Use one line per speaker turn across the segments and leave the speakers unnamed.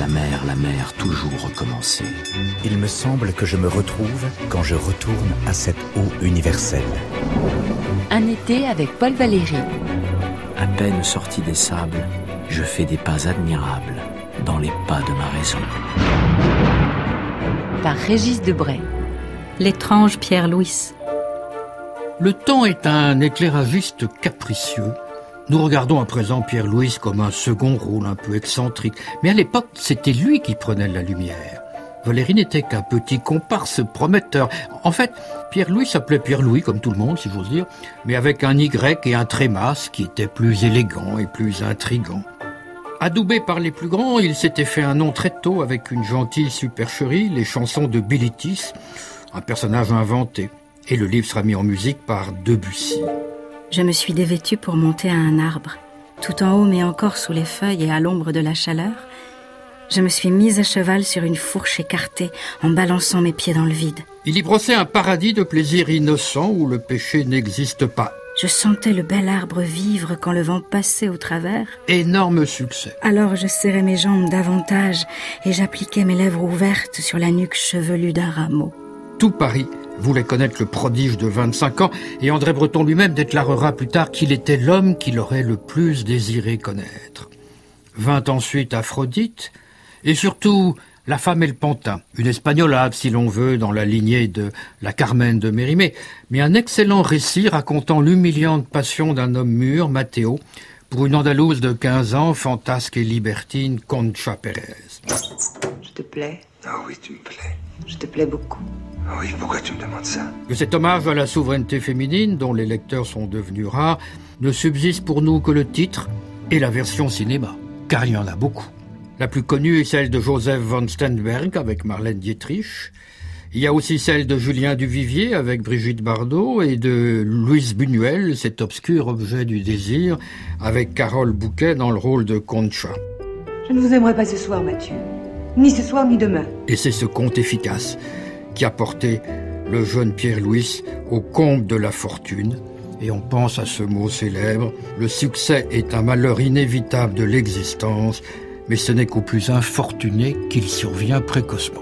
La mer, la mer, toujours recommencer.
Il me semble que je me retrouve quand je retourne à cette eau universelle.
Un été avec Paul Valéry.
À peine sorti des sables, je fais des pas admirables dans les pas de ma raison.
Par Régis Debray.
L'étrange Pierre Louis.
Le temps est un éclairagiste capricieux. Nous regardons à présent Pierre Louis comme un second rôle un peu excentrique. Mais à l'époque, c'était lui qui prenait la lumière. Valérie n'était qu'un petit comparse prometteur. En fait, Pierre-Louis s'appelait Pierre-Louis, comme tout le monde, si j'ose dire, mais avec un Y et un trémas qui était plus élégant et plus intrigant. Adoubé par les plus grands, il s'était fait un nom très tôt avec une gentille supercherie, les chansons de Bilitis, un personnage inventé. Et le livre sera mis en musique par Debussy.
Je me suis dévêtue pour monter à un arbre, tout en haut mais encore sous les feuilles et à l'ombre de la chaleur. Je me suis mise à cheval sur une fourche écartée en balançant mes pieds dans le vide.
Il y brossait un paradis de plaisir innocent où le péché n'existe pas.
Je sentais le bel arbre vivre quand le vent passait au travers.
Énorme succès.
Alors je serrais mes jambes davantage et j'appliquais mes lèvres ouvertes sur la nuque chevelue d'un rameau.
Tout Paris voulait connaître le prodige de 25 ans et André Breton lui-même déclarera plus tard qu'il était l'homme qu'il aurait le plus désiré connaître. Vint ensuite Aphrodite, et surtout La femme et le pantin, une espagnolade si l'on veut dans la lignée de la Carmen de Mérimée, mais un excellent récit racontant l'humiliante passion d'un homme mûr, Matteo, pour une Andalouse de 15 ans, fantasque et libertine, Concha Pérez.
Je te plais
Ah oui, tu me plais.
Je te plais beaucoup.
Oui, pourquoi tu me demandes ça
Que cet hommage à la souveraineté féminine, dont les lecteurs sont devenus rares, ne subsiste pour nous que le titre et la version cinéma, car il y en a beaucoup. La plus connue est celle de Joseph von Sternberg avec Marlène Dietrich. Il y a aussi celle de Julien Duvivier avec Brigitte Bardot et de Louise Buñuel, cet obscur objet du désir, avec Carole Bouquet dans le rôle de Concha.
Je ne vous aimerai pas ce soir, Mathieu. Ni ce soir, ni demain.
Et c'est ce conte efficace qui a porté le jeune Pierre-Louis au comble de la fortune. Et on pense à ce mot célèbre, le succès est un malheur inévitable de l'existence, mais ce n'est qu'aux plus infortunés qu'il survient précocement.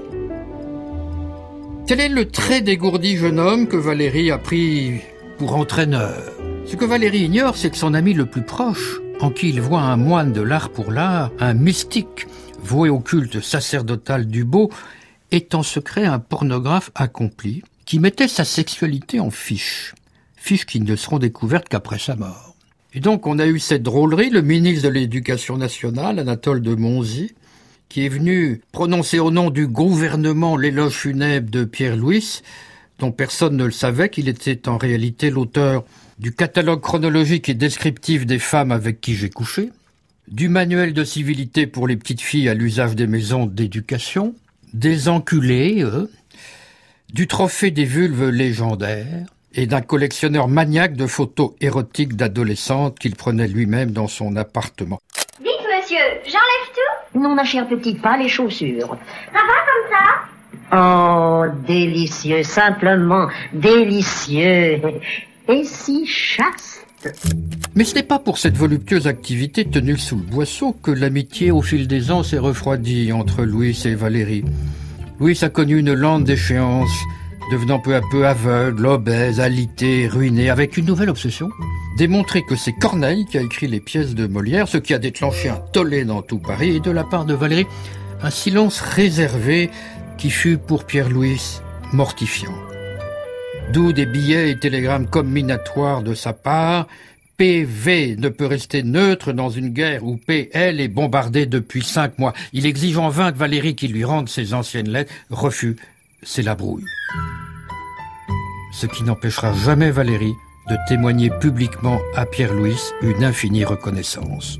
Quel est le très dégourdi jeune homme que Valérie a pris pour entraîneur? Ce que Valérie ignore, c'est que son ami le plus proche, en qui il voit un moine de l'art pour l'art, un mystique, voué au culte sacerdotal du beau, est en secret un pornographe accompli, qui mettait sa sexualité en fiche, fiches qui ne seront découvertes qu'après sa mort. Et donc on a eu cette drôlerie, le ministre de l'Éducation nationale, Anatole de Monzy, qui est venu prononcer au nom du gouvernement l'éloge funèbre de Pierre-Louis, dont personne ne le savait qu'il était en réalité l'auteur du catalogue chronologique et descriptif des femmes avec qui j'ai couché, du manuel de civilité pour les petites filles à l'usage des maisons d'éducation, des enculés, eux, du trophée des vulves légendaires, et d'un collectionneur maniaque de photos érotiques d'adolescentes qu'il prenait lui-même dans son appartement.
Dites, monsieur, j'enlève tout
Non, ma chère petite, pas les chaussures.
Ça va comme ça
Oh, délicieux, simplement délicieux. Et si chaste.
Mais ce n'est pas pour cette voluptueuse activité tenue sous le boisseau que l'amitié au fil des ans s'est refroidie entre Louis et Valérie. Louis a connu une lente déchéance, devenant peu à peu aveugle, obèse, alité, ruiné, avec une nouvelle obsession. Démontrer que c'est Corneille qui a écrit les pièces de Molière, ce qui a déclenché un tollé dans tout Paris, et de la part de Valérie, un silence réservé qui fut pour Pierre-Louis mortifiant. D'où des billets et télégrammes combinatoires de sa part. PV ne peut rester neutre dans une guerre où PL est bombardé depuis cinq mois. Il exige en vain que Valérie qui lui rende ses anciennes lettres. Refus, c'est la brouille. Ce qui n'empêchera jamais Valérie de témoigner publiquement à Pierre-Louis une infinie reconnaissance.